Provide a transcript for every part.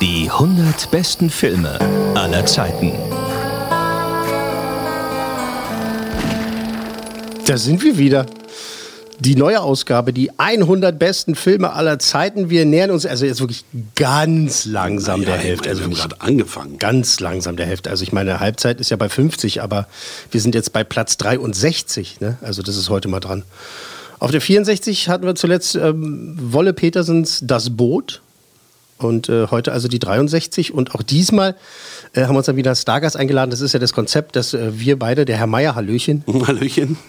Die 100 besten Filme aller Zeiten. Da sind wir wieder. Die neue Ausgabe, die 100 besten Filme aller Zeiten. Wir nähern uns also jetzt wirklich ganz langsam der Ja, Hälfte. wir Also haben wirklich gerade angefangen. ganz langsam der Hälfte. Also ich meine, Halbzeit ist ja bei 50, aber wir sind jetzt bei Platz 63. Ne? Also das ist heute mal dran. Auf der 64 hatten wir zuletzt ähm, Wolle Petersens Das Boot. Und äh, heute also die 63. Und auch diesmal äh, haben wir uns dann wieder Stargast eingeladen. Das ist ja das Konzept, dass äh, wir beide, der Herr Meier, Hallöchen. Hallöchen.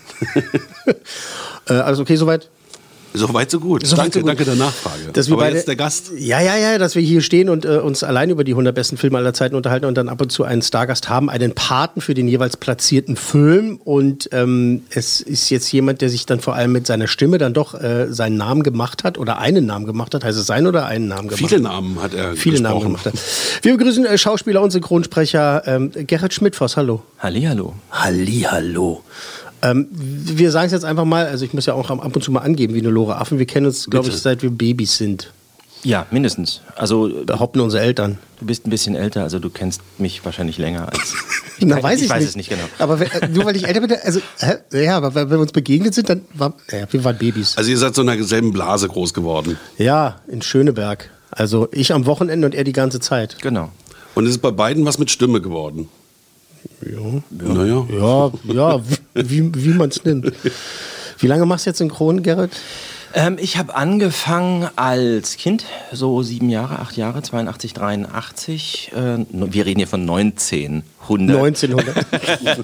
Äh, alles okay soweit? So weit, so gut. So danke, so gut. danke der Nachfrage. Dass wir Aber beide, jetzt der Gast. Ja, ja, ja, dass wir hier stehen und äh, uns allein über die 100 besten Filme aller Zeiten unterhalten und dann ab und zu einen Stargast haben, einen Paten für den jeweils platzierten Film. Und ähm, es ist jetzt jemand, der sich dann vor allem mit seiner Stimme dann doch äh, seinen Namen gemacht hat oder einen Namen gemacht hat. Heißt es sein oder einen Namen gemacht? Viele Namen hat er Viele Namen gesprochen. gemacht hat. Wir begrüßen äh, Schauspieler und Synchronsprecher ähm, Gerhard Schmidtfoss. Hallo. Hallihallo. Hallihallo. Ähm, wir sagen es jetzt einfach mal, also ich muss ja auch ab und zu mal angeben wie eine Lore Affen. Wir kennen uns, glaube ich, seit wir Babys sind. Ja, mindestens. Also Behaupten unsere Eltern. du bist ein bisschen älter, also du kennst mich wahrscheinlich länger als. Na, kann- weiß ich, ich weiß nicht. es nicht genau. Aber wenn, äh, nur weil ich älter bin, also, hä? ja, aber wenn wir uns begegnet sind, dann war, ja, wir waren Babys. Also ihr seid so in einer selben Blase groß geworden. Ja, in Schöneberg. Also ich am Wochenende und er die ganze Zeit. Genau. Und es ist bei beiden was mit Stimme geworden. Ja, Naja. ja, ja wie, wie man es nimmt. Wie lange machst du jetzt Synchron, Gerrit? Ähm, ich habe angefangen als Kind, so sieben Jahre, acht Jahre, 82, 83. Äh, wir reden hier von 1900. 1900.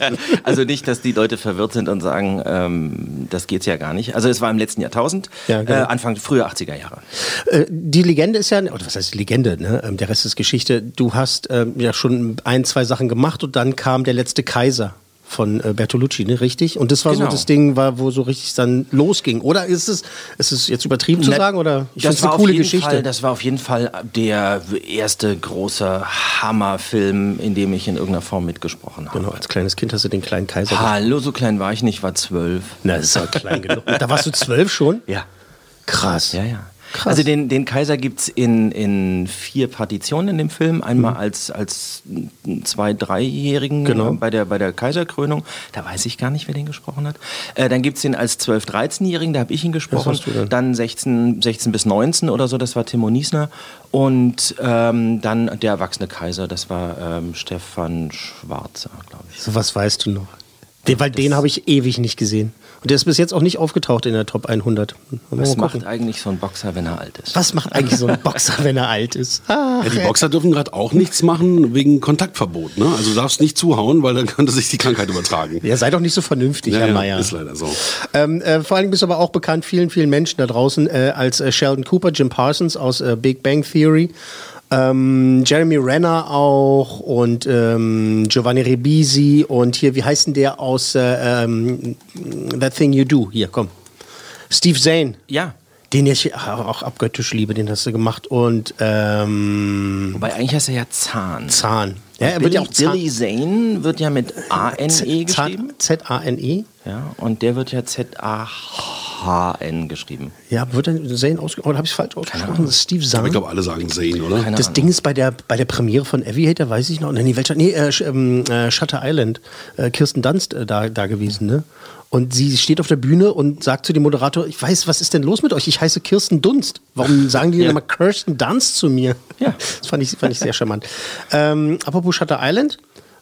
also nicht, dass die Leute verwirrt sind und sagen, ähm, das geht's ja gar nicht. Also es war im letzten Jahrtausend, Ja, genau. äh, Anfang frühe 80er Jahre. Äh, die Legende ist ja, oder was heißt Legende, ne? Ähm, der Rest ist Geschichte. Du hast ähm, ja schon ein, zwei Sachen gemacht und dann kam der letzte Kaiser von äh, Bertolucci, ne? richtig? Und das war Genau. so das Ding, war, wo so richtig dann losging. Oder ist es, ist es jetzt übertrieben zu sagen? Oder ich das find's eine war coole auf jeden Geschichte. Fall, das war auf jeden Fall der erste große Hammerfilm, in dem ich in irgendeiner Form mitgesprochen habe. genau, als kleines Kind hast du den kleinen Kaiser. Hallo, so klein war ich nicht, war zwölf. Na, das ist ja klein genug. Da warst du zwölf schon? Ja. Krass. Ja, ja. Krass. Also den, den Kaiser gibt es in, in vier Partitionen in dem Film. Einmal Mhm. als, als zwei-, dreijährigen Genau. äh, bei, der, bei der Kaiserkrönung. Da weiß ich gar nicht, wer den gesprochen hat. Äh, dann gibt es den als 12-, 13-Jährigen, da habe ich ihn gesprochen. dann. Dann 16, 16 bis 19 oder so, das war Timo Niesner. Und ähm, dann der erwachsene Kaiser, das war ähm, Stefan Schwarzer, glaube ich. So was weißt du noch. Den, weil den habe ich ewig nicht gesehen. Und der ist bis jetzt auch nicht aufgetaucht in der Top 100. Mal Was macht eigentlich so ein Boxer, wenn er alt ist? Was macht eigentlich so ein Boxer, wenn er alt ist? Ach, Ja, die Boxer dürfen gerade auch nichts machen wegen Kontaktverbot. Ne? Also du darfst nicht zuhauen, weil dann könnte sich die Krankheit übertragen. ja, sei doch nicht so vernünftig, Ja, Herr ja, Meier. ist leider so. Ähm, äh, vor allem bist du aber auch bekannt vielen, vielen Menschen da draußen äh, als äh, Sheldon Cooper, Jim Parsons aus äh, Big Bang Theory, ähm, Jeremy Renner auch und ähm, Giovanni Ribisi und hier, wie heißt denn der aus äh, ähm, That Thing You Do? Hier, komm. Steve Zane. Ja. Den ich auch abgöttisch liebe, den hast du gemacht. Und ähm, Wobei eigentlich heißt er ja Zahn. Zahn. Ja, er wird Billy, ja auch Zahn. Billy Zane wird ja mit A-N-E geschrieben. Z-A-N-E. Ja, und der wird ja Z-A-H-N geschrieben. Ja, wird dann Zane ausgesprochen? Oder habe ich es falsch ausgesprochen? Steve Zahn. ich glaube, alle sagen Zane, oder? Keine Das Ahnung. Ding ist bei der, bei der Premiere von Aviator, weiß ich noch, nee, welcher, nee, äh, ähm, äh, Shutter Island, äh, Kirsten Dunst äh, da, da gewesen, ne? Und sie steht auf der Bühne und sagt zu dem Moderator, ich weiß, was ist denn los mit euch? Ich heiße Kirsten Dunst. Warum sagen die Ja. immer Kirsten Dunst zu mir? Ja. Das fand ich, fand ich sehr charmant. Ähm, apropos Shutter Island,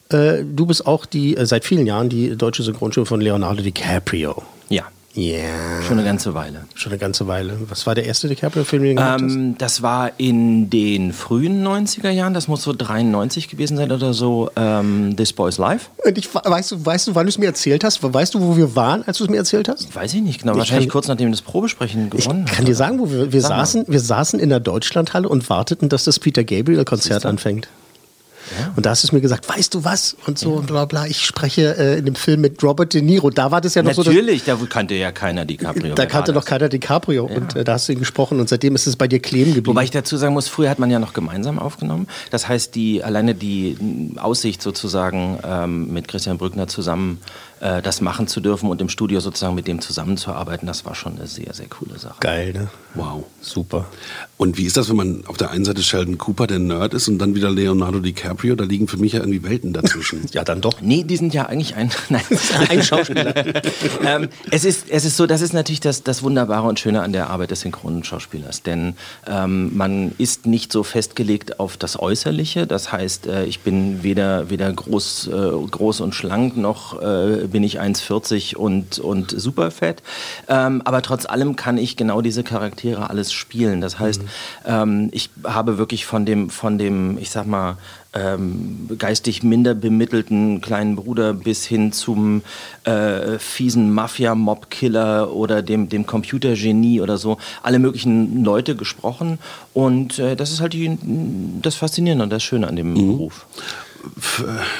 äh, du bist auch die, äh, seit vielen Jahren die deutsche Synchronstimme von Leonardo DiCaprio. Ja. Ja. Schon eine ganze Weile. Schon eine ganze Weile. Was war der erste DiCaprio-Film, den du gemacht hast? Ähm, das war in den frühen 90er Jahren, das muss so 93 gewesen sein oder so, ähm, This Boy's Life. Und ich, weißt, du, weißt du, wann du es mir erzählt hast? Weißt du, wo wir waren, als du es mir erzählt hast? Weiß ich nicht genau, wahrscheinlich kann- kurz nachdem das Probesprechen Ich gewonnen kann hat. dir sagen, wo wir, wir, Sag saßen, wir saßen in der Deutschlandhalle und warteten, dass das Peter Gabriel-Konzert anfängt. Und da hast du es mir gesagt, weißt du was? Und so und bla bla. Ich spreche äh, in dem Film mit Robert De Niro. Da war das ja noch so. Natürlich, da kannte ja keiner DiCaprio. Da kannte noch keiner DiCaprio und äh, da hast du ihn gesprochen und seitdem ist es bei dir kleben geblieben. Wobei ich dazu sagen muss, früher hat man ja noch gemeinsam aufgenommen. Das heißt, die, alleine die Aussicht sozusagen ähm, mit Christian Brückner zusammen äh, das machen zu dürfen und im Studio sozusagen mit dem zusammenzuarbeiten, das war schon eine sehr, sehr coole Sache. Geil, ne? Wow. Super. Und wie ist das, wenn man auf der einen Seite Sheldon Cooper, der Nerd ist, und dann wieder Leonardo DiCaprio? Da liegen für mich ja irgendwie Welten dazwischen. Ja, dann doch. Nee, die sind ja eigentlich ein, nein, Ein Schauspieler. ähm, es, ist, es ist so, das ist natürlich das, das Wunderbare und Schöne an der Arbeit des Synchronschauspielers. Denn ähm, man ist nicht so festgelegt auf das Äußerliche. Das heißt, äh, ich bin weder, weder groß, äh, groß und schlank, noch äh, bin ich 1,40 und, und super fett. Ähm, aber trotz allem kann ich genau diese Charaktere alles spielen. Das heißt, ähm, ich habe wirklich von dem, von dem, ich sag mal, ähm, geistig minder bemittelten kleinen Bruder bis hin zum äh, fiesen Mafia-Mob-Killer oder dem, dem Computergenie oder so, alle möglichen Leute gesprochen. Und äh, das ist halt die, das Faszinierende und das Schöne an dem Beruf.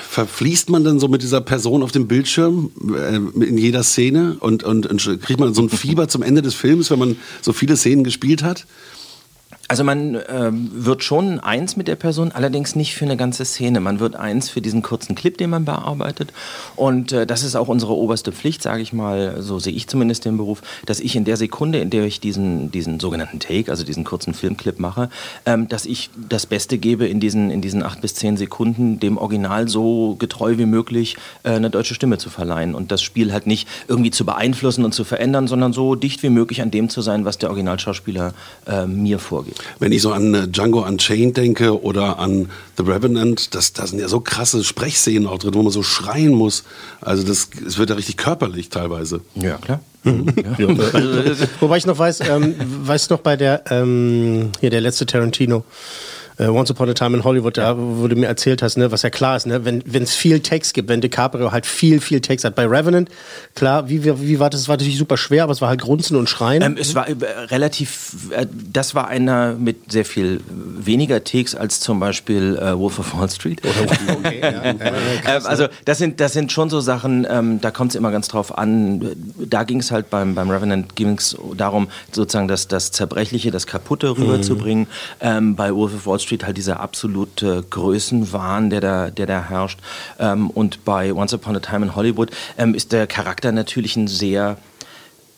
Verfließt man dann so mit dieser Person auf dem Bildschirm äh, in jeder Szene und, und, und kriegt man so ein Fieber zum Ende des Films, wenn man so viele Szenen gespielt hat? Also man ähm, wird schon eins mit der Person, allerdings nicht für eine ganze Szene. Man wird eins für diesen kurzen Clip, den man bearbeitet. Und äh, das ist auch unsere oberste Pflicht, sage ich mal, so sehe ich zumindest den Beruf, dass ich in der Sekunde, in der ich diesen, diesen sogenannten Take, also diesen kurzen Filmclip mache, ähm, dass ich das Beste gebe in diesen, in diesen acht bis zehn Sekunden, dem Original so getreu wie möglich äh, eine deutsche Stimme zu verleihen und das Spiel halt nicht irgendwie zu beeinflussen und zu verändern, sondern so dicht wie möglich an dem zu sein, was der Originalschauspieler äh, mir vorgibt. Wenn ich so an äh, Django Unchained denke oder an The Revenant, das, da sind ja so krasse Sprechszenen auch drin, wo man so schreien muss. Also das, es wird ja richtig körperlich teilweise. Ja, klar. Wobei ich noch weiß, ähm, weißt du noch bei der, ähm, hier der letzte Tarantino, äh, Once Upon a Time in Hollywood, da, wo du mir erzählt hast, ne, was ja klar ist, ne, wenn es viel Text gibt, wenn DiCaprio halt viel, viel Text hat. Bei Revenant, klar, wie, wie, war das? Es war natürlich super schwer, aber es war halt Grunzen und Schreien. Ähm, es war äh, relativ, äh, das war einer mit sehr viel weniger Takes als zum Beispiel äh, Wolf of Wall Street. ähm, also das sind, das sind schon so Sachen, ähm, da kommt es immer ganz drauf an. Da ging es halt beim, beim Revenant ging's darum, sozusagen das, das Zerbrechliche, das Kaputte rüberzubringen. Ähm, bei Wolf of Wall Street halt dieser absolute Größenwahn, der da, der da herrscht. Ähm, und bei Once Upon a Time in Hollywood ähm, ist der Charakter natürlich ein sehr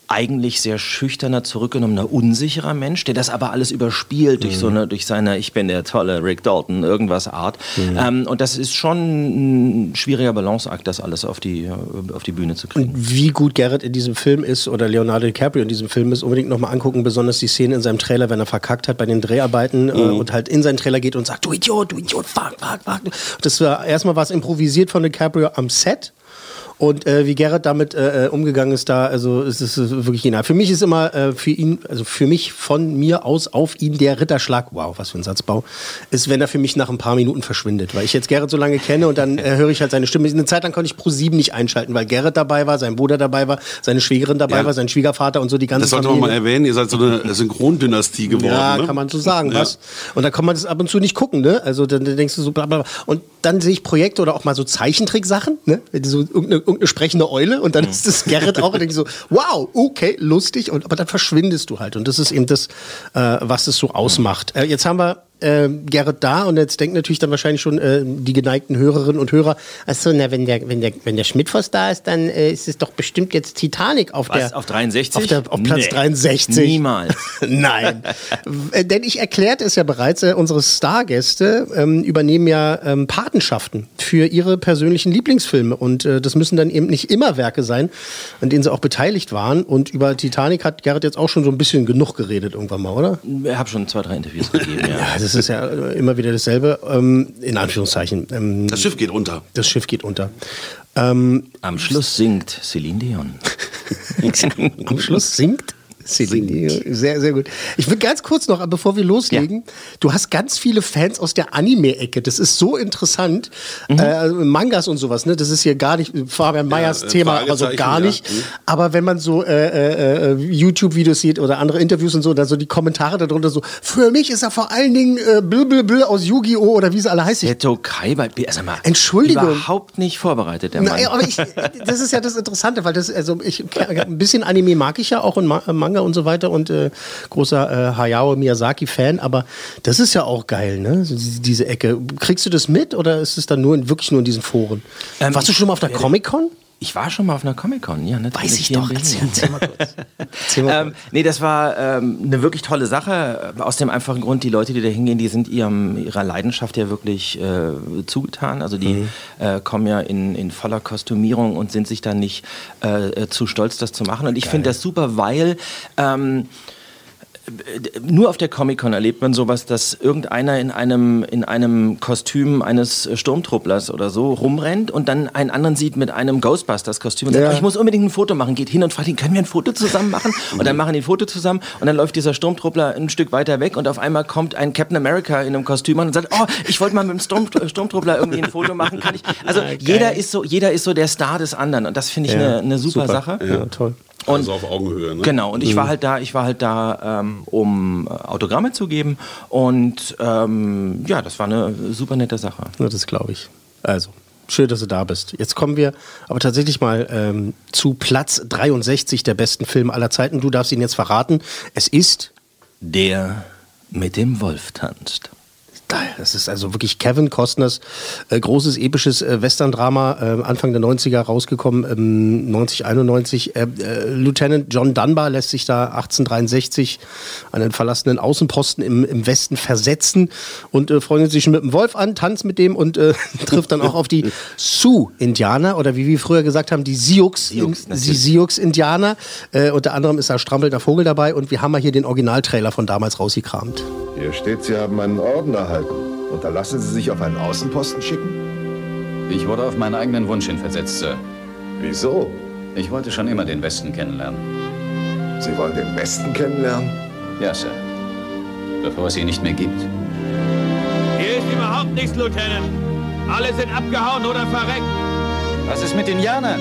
eigentlich sehr schüchterner, zurückgenommener, unsicherer Mensch, der das aber alles überspielt durch so eine, durch seine Ich bin der tolle Rick Dalton, irgendwas Art. Ähm, und das ist schon ein schwieriger Balanceakt, das alles auf die, äh, auf die Bühne zu kriegen. wie gut Garrett in diesem Film ist oder Leonardo DiCaprio in diesem Film ist, unbedingt nochmal angucken, besonders die Szene in seinem Trailer, wenn er verkackt hat bei den Dreharbeiten äh, und halt in seinen Trailer geht und sagt, du Idiot, du Idiot, fuck, fuck, fuck. Das war erstmal was improvisiert von DiCaprio am Set. Und äh, wie Gerrit damit äh, äh, umgegangen ist, da, also es ist wirklich genial. Für mich ist immer äh, für ihn, also für mich von mir aus auf ihn der Ritterschlag, wow, was für ein Satzbau, ist, wenn er für mich nach ein paar Minuten verschwindet. Weil ich jetzt Gerrit so lange kenne und dann äh, höre ich halt seine Stimme. Eine Zeit lang konnte ich Pro 7 nicht einschalten, weil Gerrit dabei war, sein Bruder dabei war, seine Schwägerin dabei Ja. war, sein Schwiegervater und so die ganze Das sollte man mal erwähnen, ihr seid so eine Synchrondynastie geworden. Ja, ne? kann man so sagen, Ja. was? Und dann kann man das ab und zu nicht gucken, ne? Also dann, dann denkst du so, bla, bla, bla. Und dann sehe ich Projekte oder auch mal so Zeichentricksachen, ne? So irgendeine, irgendeine sprechende Eule und dann ist das Gerrit auch und so, wow, okay, lustig. Und, aber dann verschwindest du halt. Und das ist eben das, äh, was es so ausmacht. Äh, jetzt haben wir äh, Gerrit da und jetzt denken natürlich dann wahrscheinlich schon äh, die geneigten Hörerinnen und Hörer, achso, na, wenn der, wenn der, wenn der Schmidtfoss da ist, dann äh, ist es doch bestimmt jetzt Titanic auf Was, der auf 63? Auf, der, auf Platz Nee, 63. niemals. Nein. Äh, Denn ich erklärt es ja bereits, äh, unsere Stargäste ähm, übernehmen ja ähm, Patenschaften für ihre persönlichen Lieblingsfilme. Und äh, das müssen dann eben nicht immer Werke sein, an denen sie auch beteiligt waren. Und über Titanic hat Gerrit jetzt auch schon so ein bisschen genug geredet irgendwann mal, oder? Ich habe schon zwei, drei Interviews gegeben, ja. Das ist ja immer wieder dasselbe, ähm, in Anführungszeichen. Ähm, Das Schiff geht unter. das Schiff geht unter. Ähm, Am Schluss singt Celine Dion. Am Schluss singt Celine. Sehr, sehr gut. Ich will ganz kurz noch, bevor wir loslegen, ja. du hast ganz viele Fans aus der Anime-Ecke. Das ist so interessant. Mhm. Äh, Mangas und sowas, ne? Das ist hier gar nicht Fabian Meyers ja, Thema, aber so gar nicht. Ja. Mhm. Aber wenn man so äh, äh, äh, YouTube-Videos sieht oder andere Interviews und so, dann so die Kommentare darunter so, für mich ist er vor allen Dingen äh, Blö aus Yu-Gi-Oh! oder wie sie alle heißen. Seto Kaiba, also mal, Entschuldigung. Überhaupt nicht vorbereitet, der Mann. Na, aber ich, das ist ja das Interessante, weil das, also ich, ein bisschen Anime mag ich ja auch und Manga Manga und so weiter und äh, großer äh, Hayao Miyazaki-Fan, aber das ist ja auch geil, ne? Diese Ecke. Kriegst du das mit oder ist es dann nur wirklich nur in diesen Foren? Ähm, Warst du schon mal auf der Comic-Con? Ich war schon mal auf einer Comic-Con, ja. Natürlich. Weiß ich doch, erzähl, erzähl mal kurz. erzähl mal ähm, nee, das war ähm, eine wirklich tolle Sache, aus dem einfachen Grund, die Leute, die da hingehen, die sind ihrem, ihrer Leidenschaft ja wirklich äh, zugetan. Also die mhm. äh, kommen ja in, in voller Kostümierung und sind sich dann nicht äh, zu stolz, das zu machen. Und ich finde das super, weil... Ähm, nur auf der Comic-Con erlebt man sowas, dass irgendeiner in einem, in einem Kostüm eines Sturmtrupplers oder so rumrennt und dann einen anderen sieht mit einem Ghostbusters-Kostüm und sagt, ja. ich muss unbedingt ein Foto machen, geht hin und fragt ihn, können wir ein Foto zusammen machen? Und dann machen die ein Foto zusammen und dann läuft dieser Sturmtruppler ein Stück weiter weg und auf einmal kommt ein Captain America in einem Kostüm an und sagt, oh, ich wollte mal mit dem Sturm, Sturmtruppler irgendwie ein Foto machen, kann ich? Also ja, jeder ist so, jeder ist so der Star des anderen und das finde ich eine ja, ne super, super, Sache. Ja, toll. Und, also auf Augenhöhe, ne? Genau, und ich war mhm. halt da, ich war halt da, ähm, um äh, Autogramme zu geben. Und ähm, ja, das war eine super nette Sache. Ja, das glaube ich. Also, schön, dass du da bist. Jetzt kommen wir aber tatsächlich mal ähm, zu Platz 63 der besten Filme aller Zeiten. Du darfst ihn jetzt verraten. Es ist der mit dem Wolf tanzt. Das ist also wirklich Kevin Costners äh, großes episches äh, Western-Drama, äh, Anfang der 90er rausgekommen, ähm, 90, 91. Äh, äh, Lieutenant John Dunbar lässt sich da 1863 an den verlassenen Außenposten im, im Westen versetzen und äh, freundet sich mit dem Wolf an, tanzt mit dem und äh, trifft dann auch auf die Sioux-Indianer oder wie wir früher gesagt haben, die Sioux-Indianer. Äh, unter anderem ist da strampelnder Vogel dabei und wir haben mal hier den Originaltrailer von damals rausgekramt. Hier steht, Sie haben einen Orden erhalten. Unterlassen Sie sich auf einen Außenposten schicken? Ich wurde auf meinen eigenen Wunsch hin versetzt, Sir. Wieso? Ich wollte schon immer den Westen kennenlernen. Sie wollen den Westen kennenlernen? Ja, Sir. Bevor es ihn nicht mehr gibt. Hier ist überhaupt nichts, Lieutenant. Alle sind abgehauen oder verreckt. Was ist mit Indianern?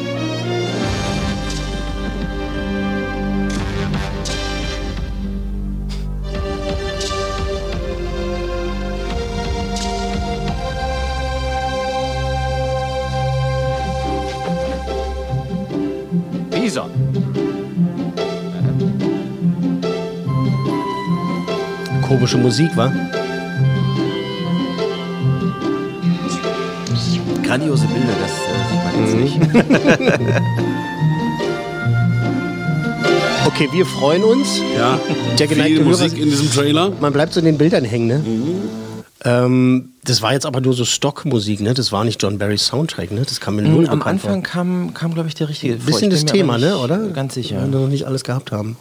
Komische Musik, wa? Grandiose Bilder, das äh, sieht man jetzt mhm. nicht. okay, wir freuen uns. Ja, der Viel Musik Hörer, in diesem Trailer. Man bleibt so in den Bildern hängen, ne? Mhm. Ähm, das war jetzt aber nur so Stockmusik, ne? Das war nicht John Barrys Soundtrack, ne? Das kam mir null mhm, Am Anfang vor. kam, kam glaube ich, der richtige. Bisschen das Thema, ne? Oder? Ganz sicher. Wenn wir noch nicht alles gehabt haben.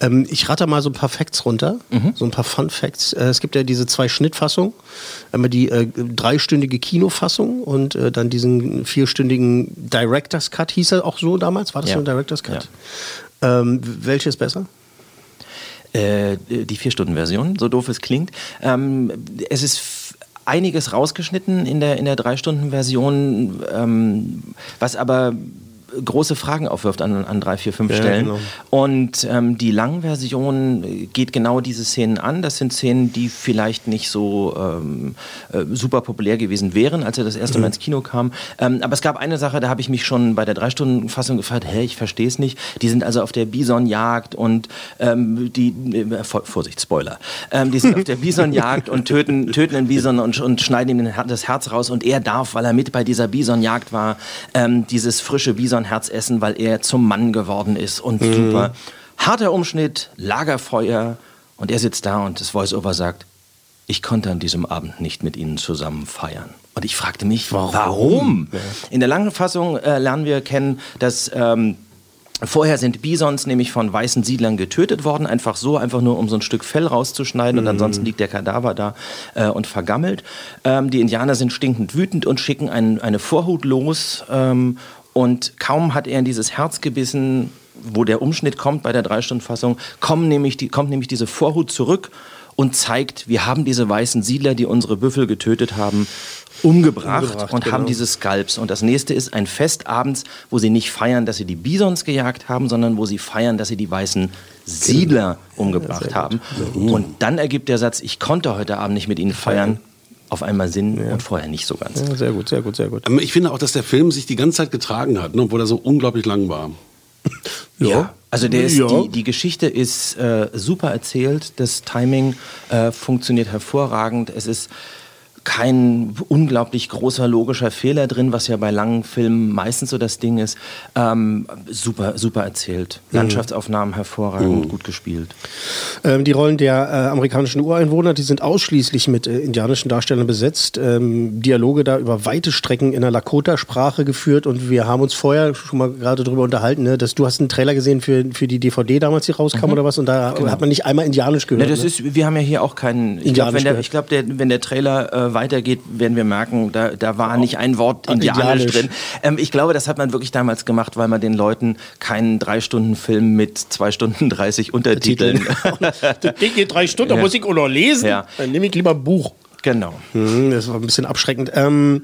Ähm, ich rate mal so ein paar Facts runter, mhm. so ein paar Fun Facts. Äh, es gibt ja diese zwei Schnittfassungen. Einmal die äh, dreistündige Kinofassung und äh, dann diesen vierstündigen Director's Cut, hieß er auch so damals? War das ja. so ein Director's Cut? Ja. Ähm, welche ist besser? Äh, die Vier-Stunden-Version, so doof es klingt. Ähm, es ist einiges rausgeschnitten in der, in der Drei-Stunden-Version, ähm, was aber große Fragen aufwirft an, an drei, vier, fünf ja, Stellen. Genau. Und ähm, die Langversion geht genau diese Szenen an. Das sind Szenen, die vielleicht nicht so ähm, äh, super populär gewesen wären, als er das erste Mal mhm. ins Kino kam. Ähm, aber es gab eine Sache, da habe ich mich schon bei der Drei-Stunden-Fassung gefragt, hä, ich verstehe es nicht. Die sind also auf der Bisonjagd und ähm, die, äh, Vorsicht, Spoiler, ähm, die sind auf der Bisonjagd und töten, töten den Bison und, und schneiden ihm das Herz raus und er darf, weil er mit bei dieser Bisonjagd war, ähm, dieses frische Bison Herz essen, weil er zum Mann geworden ist und mhm. super. Harter Umschnitt, Lagerfeuer und er sitzt da und das Voice-Over sagt, ich konnte an diesem Abend nicht mit Ihnen zusammen feiern. Und ich fragte mich, warum? warum? In der langen Fassung äh, lernen wir kennen, dass ähm, Vorher sind Bisons nämlich von weißen Siedlern getötet worden, einfach so, einfach nur um so ein Stück Fell rauszuschneiden mhm. und ansonsten liegt der Kadaver da äh, und vergammelt. Ähm, die Indianer sind stinkend wütend und schicken ein, eine Vorhut los ähm, und kaum hat er in dieses Herz gebissen, wo der Umschnitt kommt bei der Drei-Stunden-Fassung, kommt nämlich, die, kommt nämlich diese Vorhut zurück und zeigt, wir haben diese weißen Siedler, die unsere Büffel getötet haben, umgebracht, Umgebracht, und genau. haben diese Skalps. Und das nächste ist ein Fest abends, wo sie nicht feiern, dass sie die Bisons gejagt haben, sondern wo sie feiern, dass sie die weißen Siedler umgebracht haben. Und dann ergibt der Satz, ich konnte heute Abend nicht mit ihnen feiern, auf einmal Sinn und vorher nicht so ganz. Ja, sehr gut, sehr gut, sehr gut. Ähm, Ich finde auch, dass der Film sich die ganze Zeit getragen hat, ne, obwohl er so unglaublich lang war. Ja. Also der ist, Ja. die, die Geschichte ist äh, super erzählt, das Timing äh, funktioniert hervorragend, es ist kein unglaublich großer logischer Fehler drin, was ja bei langen Filmen meistens so das Ding ist. Ähm, super, super erzählt. Landschaftsaufnahmen hervorragend, gut gespielt. Ähm, die Rollen der äh, amerikanischen Ureinwohner, die sind ausschließlich mit äh, indianischen Darstellern besetzt. Ähm, Dialoge da über weite Strecken in der Lakota-Sprache geführt und wir haben uns vorher schon mal gerade darüber unterhalten, ne, dass du hast einen Trailer gesehen für, für die DVD damals, die rauskam oder was und da hat man nicht einmal Indianisch Ne, gehört. das ne? ist, wir haben ja hier auch keinen. Ich glaube, wenn, der, ich glaub, der, wenn der Trailer äh, weitergeht, werden wir merken, da, da war nicht ein Wort Indianisch, Indianisch. drin. Ähm, ich glaube, das hat man wirklich damals gemacht, weil man den Leuten keinen drei Stunden Film mit zwei Stunden 30 Untertiteln. das Ding geht drei Stunden, da Ja. muss ich auch noch lesen. Ja. Dann nehme ich lieber ein Buch. genau. Mhm, Das war ein bisschen abschreckend. Ähm,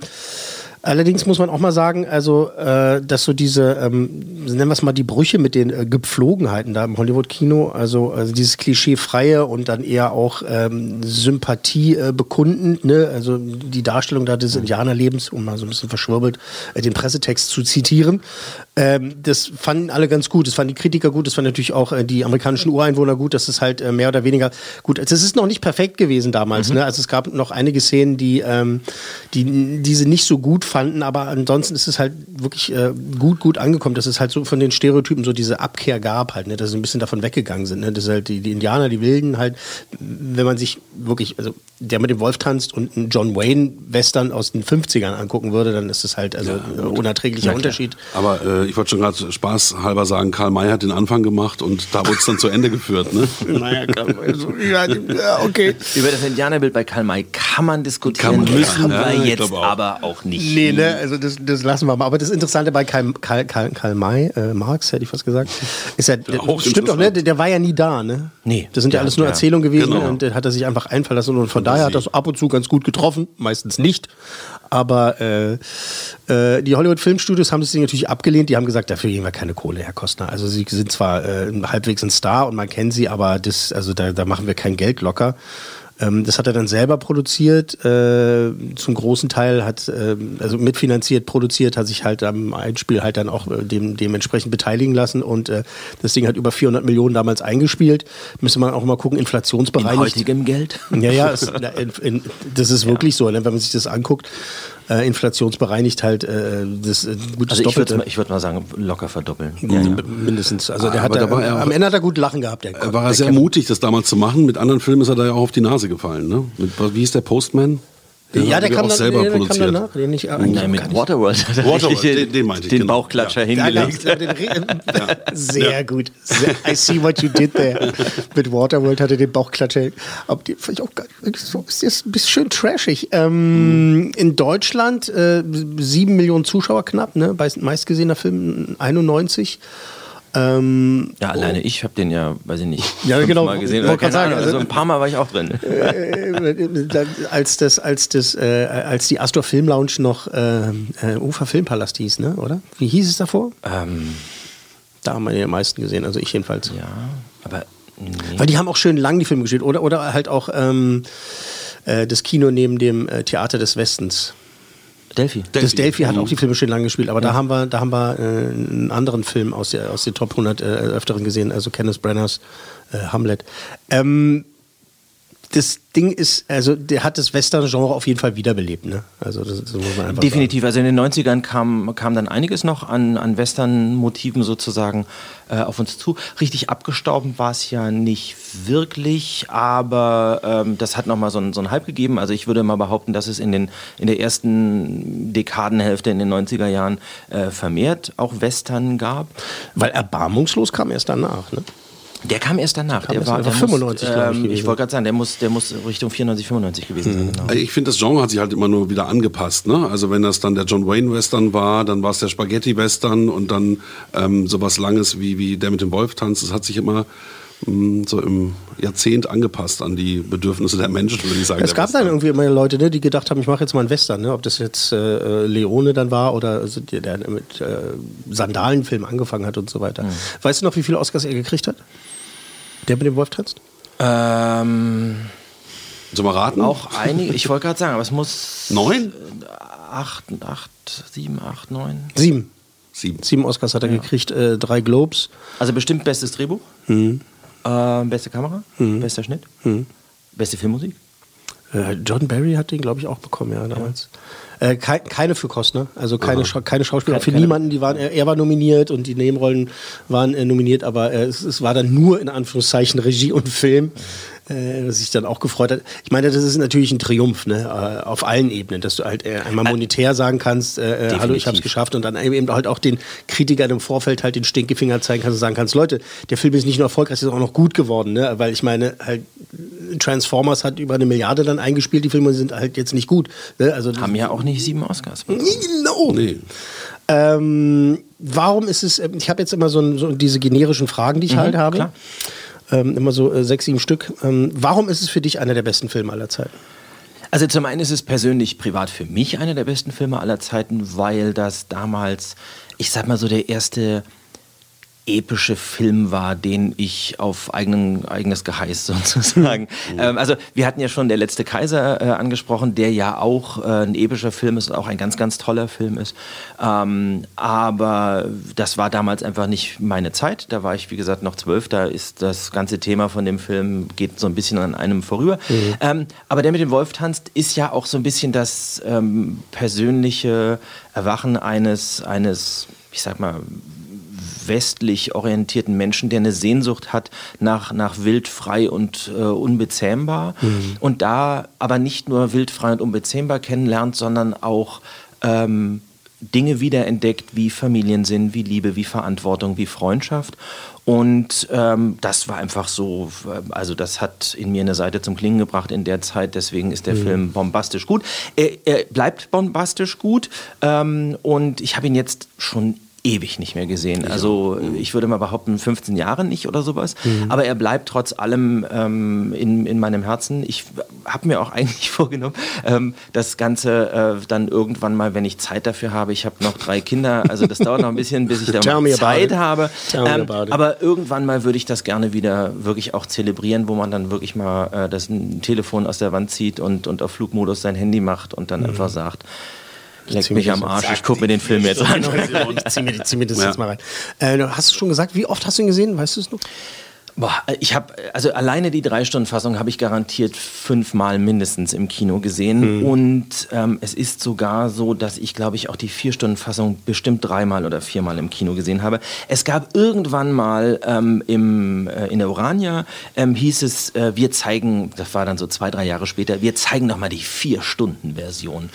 allerdings muss man auch mal sagen, also, äh, dass so diese, ähm, nennen wir es mal die Brüche mit den äh, Gepflogenheiten da im Hollywood-Kino, also, also dieses Klischeefreie und dann eher auch ähm, Sympathie äh, bekundend, ne? also die Darstellung da des Indianerlebens, um mal so ein bisschen verschwurbelt äh, den Pressetext zu zitieren, ähm, das fanden alle ganz gut, das fanden die Kritiker gut, das fanden natürlich auch äh, die amerikanischen Ureinwohner gut, das ist halt äh, mehr oder weniger gut. Es ist noch nicht perfekt gewesen damals, ne? also es gab noch einige Szenen, die, ähm, die diese nicht so gut fanden, aber ansonsten ist es halt wirklich äh, gut, gut angekommen, dass es halt so von den Stereotypen so diese Abkehr gab halt, ne? dass sie ein bisschen davon weggegangen sind, ne? dass halt die, die Indianer, die Wilden halt, wenn man sich wirklich, also der mit dem Wolf tanzt und einen John Wayne Western aus den 50ern angucken würde, dann ist es halt also ein unerträglicher Unterschied. Aber äh, ich wollte schon gerade spaßhalber sagen, Karl May hat den Anfang gemacht und da wurde es dann zu Ende geführt. Ne? Naja, man so- ja, ja, okay. Über das Indianerbild bei Karl May kann man diskutieren, Kann man, müssen ja. wir Ja, jetzt aber auch nicht. Nee, ne, also das, das lassen wir mal. Aber das Interessante bei Karl, Karl, Karl, Karl May, äh, Marx, hätte ich fast gesagt, ist ja, der, stimmt doch, ne? Der, der war ja nie da, ne? Nee. Das sind ja Der alles nur ja. Erzählungen gewesen Genau. und hat er sich einfach einfallen lassen und von daher hat das ab und zu ganz gut getroffen, meistens nicht. Aber äh, äh, die Hollywood Filmstudios haben das Ding natürlich abgelehnt. Die haben gesagt, dafür geben wir keine Kohle, Herr Kostner. Also sie sind zwar äh, halbwegs ein Star und man kennt sie, aber das, also da, da machen wir kein Geld locker. Ähm, das hat er dann selber produziert, äh, zum großen Teil hat, äh, also mitfinanziert, produziert, hat sich halt am Einspiel halt dann auch äh, dem, dementsprechend beteiligen lassen und äh, das Ding hat über 400 Millionen damals eingespielt. Müsste man auch mal gucken, In inflationsbereinigt. heutigem Geld. Ja, ja, es, in, in, das ist wirklich so, ne, wenn man sich das anguckt. Äh, inflationsbereinigt halt äh, das äh, gutes Also ich würde Doppelte. mal, ich würd mal sagen, locker verdoppeln. Ja, mindestens. Also der Aber hat da war er am Ende hat er gut Lachen gehabt. Der, Er war der sehr Kevin. mutig, das damals zu machen. Mit anderen Filmen ist er da ja auch auf die Nase gefallen. Ne? Mit, wie hieß der Postman? Den Ja, der kam, auch dann, selber der, der kam produziert. danach. Den ich, Nein, mit Waterworld hat er Waterworld, den- den meinte ich, den genau. Bauchklatscher Ja, hingelegt. Re- Sehr gut. Sehr, I see what you did there. Mit Waterworld hatte den Bauchklatscher. Aber die fand ich auch nicht so. Ist jetzt ein bisschen schön trashig. Ähm, in Deutschland äh, sieben Millionen Zuschauer knapp, ne? Bei meistgesehener Film 91. Ähm, Ja, alleine ich habe den ja, weiß ich nicht, Ja, genau. gesehen. Wollte Oder keine sagen, Ahnung, also ein paar Mal war ich auch drin. äh, als das, als das, äh, als die Astor Film Lounge noch äh, äh, Ufer Filmpalast hieß, ne? Oder? Wie hieß es davor? ähm, Da haben wir den meisten gesehen, also ich jedenfalls. ja, aber nee. Weil die haben auch schön lang die Filme gespielt. Oder, oder halt auch ähm, äh, das Kino neben dem äh, Theater des Westens. Delphi. Das Delphi Mhm. hat auch die Filme schön lang gespielt, aber da haben wir, da haben wir äh, einen anderen Film aus, der, aus den Top 100 äh, öfteren gesehen, also Kenneth Brenners äh, Hamlet. Ähm, das Ding ist, also der hat das Western-Genre auf jeden Fall wiederbelebt, ne? Also das, das muss man einfach Definitiv. Also in den 90ern kam, kam dann einiges noch an, an Western-Motiven sozusagen äh, auf uns zu. Richtig abgestorben war es ja nicht wirklich, aber ähm, das hat nochmal so, einen- so einen Hype gegeben. Also ich würde mal behaupten, dass es in, den, in der ersten Dekadenhälfte in den 90er Jahren äh, vermehrt auch Western gab. sagen. Weil erbarmungslos kam erst danach, ne? Der kam erst danach. Kam Der erst war, der 95, muss, glaub ich, ähm, gewesen. ich wollte gerade sagen, der muss, der muss Richtung 94, 95 gewesen sein. Genau. Also Ich finde, das Genre hat sich halt immer nur wieder angepasst. Ne? Also wenn das dann der John Wayne Western war, dann war es der Spaghetti Western und dann ähm, sowas Langes wie, wie der mit dem Wolf tanzt. Das hat sich immer so im Jahrzehnt angepasst an die Bedürfnisse der Menschen, würde ich sagen. Es gab dann irgendwie immer Leute, ne, die gedacht haben, ich mache jetzt mal einen Western, ne? ob das jetzt äh, Leone dann war oder also der, der mit äh, Sandalenfilm angefangen hat und so weiter. Weißt du noch, wie viele Oscars er gekriegt hat? Der mit dem Wolf tanzt? Ähm, Sollen wir raten? auch einige, ich wollte gerade sagen, aber es muss Neun? acht, acht, sieben, acht, neun. Sieben. Sieben. Sieben Oscars hat er gekriegt, äh, drei Globes. Also bestimmt bestes Drehbuch, Mhm. Äh, beste Kamera, bester Schnitt, beste Filmmusik. Äh, John Barry hat den, glaube ich, auch bekommen, ja, damals. Äh, kei keine für Costner, also keine, Scha keine Schauspieler, Keine- für keine- niemanden. Die waren, er, er war nominiert und die Nebenrollen waren äh, nominiert, aber äh, es, es war dann nur in Anführungszeichen Regie und Film, äh, was sich dann auch gefreut hat. Ich meine, das ist natürlich ein Triumph, ne, äh, auf allen Ebenen, dass du halt äh, einmal monetär sagen kannst, äh, äh, hallo, ich habe es geschafft und dann eben halt auch den Kritikern im Vorfeld halt den Stinkefinger zeigen kannst und sagen kannst, Leute, der Film ist nicht nur erfolgreich, ist auch noch gut geworden, ne, weil ich meine, halt Transformers hat über eine Milliarde dann eingespielt, die Filme sind halt jetzt nicht gut. Ne? Also Haben ja auch nicht sieben Oscars. bekommen. Genau. Nee. Ähm, warum ist es, ich habe jetzt immer so, so diese generischen Fragen, die ich halt habe. klar. Ähm, immer so äh, sechs, sieben Stück. Ähm, warum ist es für dich einer der besten Filme aller Zeiten? Also zum einen ist es persönlich privat für mich einer der besten Filme aller Zeiten, weil das damals, ich sag mal so, der erste epische Film war, den ich auf eigenen, eigenes Geheiß sozusagen. Ähm, also wir hatten ja schon Der letzte Kaiser äh, angesprochen, der ja auch äh, ein epischer Film ist, auch ein ganz, ganz toller Film ist. Ähm, aber das war damals einfach nicht meine Zeit. Da war ich, wie gesagt, noch zwölf. Da ist das ganze Thema von dem Film geht so ein bisschen an einem vorüber. Ähm, aber der mit dem Wolf tanzt ist ja auch so ein bisschen das ähm, persönliche Erwachen eines, eines, ich sag mal, westlich orientierten Menschen, der eine Sehnsucht hat nach, nach wild, frei und äh, unbezähmbar. Und da aber nicht nur wild, frei und unbezähmbar kennenlernt, sondern auch ähm, Dinge wiederentdeckt, wie Familiensinn, wie Liebe, wie Verantwortung, wie Freundschaft. Und ähm, das war einfach so, äh, also das hat in mir eine Seite zum Klingen gebracht in der Zeit, deswegen ist der Film bombastisch gut. Er, er bleibt bombastisch gut ähm, und ich habe ihn jetzt schon ewig nicht mehr gesehen. Also ich würde mal behaupten, 15 Jahre nicht oder sowas. Aber er bleibt trotz allem ähm, in, in meinem Herzen. Ich habe mir auch eigentlich vorgenommen, ähm, das Ganze äh, dann irgendwann mal, wenn ich Zeit dafür habe, ich habe noch drei Kinder, also das dauert noch ein bisschen, bis ich da Zeit it. habe. Ähm, aber irgendwann mal würde ich das gerne wieder wirklich auch zelebrieren, wo man dann wirklich mal äh, das Telefon aus der Wand zieht und, und auf Flugmodus sein Handy macht und dann einfach sagt, leck mich am Arsch, ich gucke mir den Film jetzt an. ich zieh mir, zieh mir das Ja. jetzt mal rein. Äh, du hast du schon gesagt, wie oft hast du ihn gesehen? Weißt du es noch? Boah, ich habe also alleine die drei Stunden Fassung habe ich garantiert fünfmal mindestens im Kino gesehen. Und ähm, es ist sogar so, dass ich glaube ich auch die vier Stunden Fassung bestimmt dreimal oder viermal im Kino gesehen habe. Es gab irgendwann mal ähm, im äh, in der Urania ähm, hieß es, äh, wir zeigen, das war dann so zwei drei Jahre später, wir zeigen noch mal die vier Stunden Version